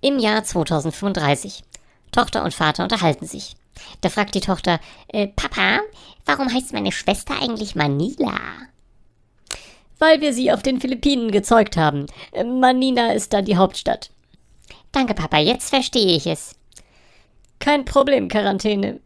Im Jahr 2035. Tochter und Vater unterhalten sich. Da fragt die Tochter, äh, Papa, warum heißt meine Schwester eigentlich Manila? Weil wir sie auf den Philippinen gezeugt haben. Äh, Manila ist dann die Hauptstadt. Danke, Papa, jetzt verstehe ich es. Kein Problem, Quarantäne.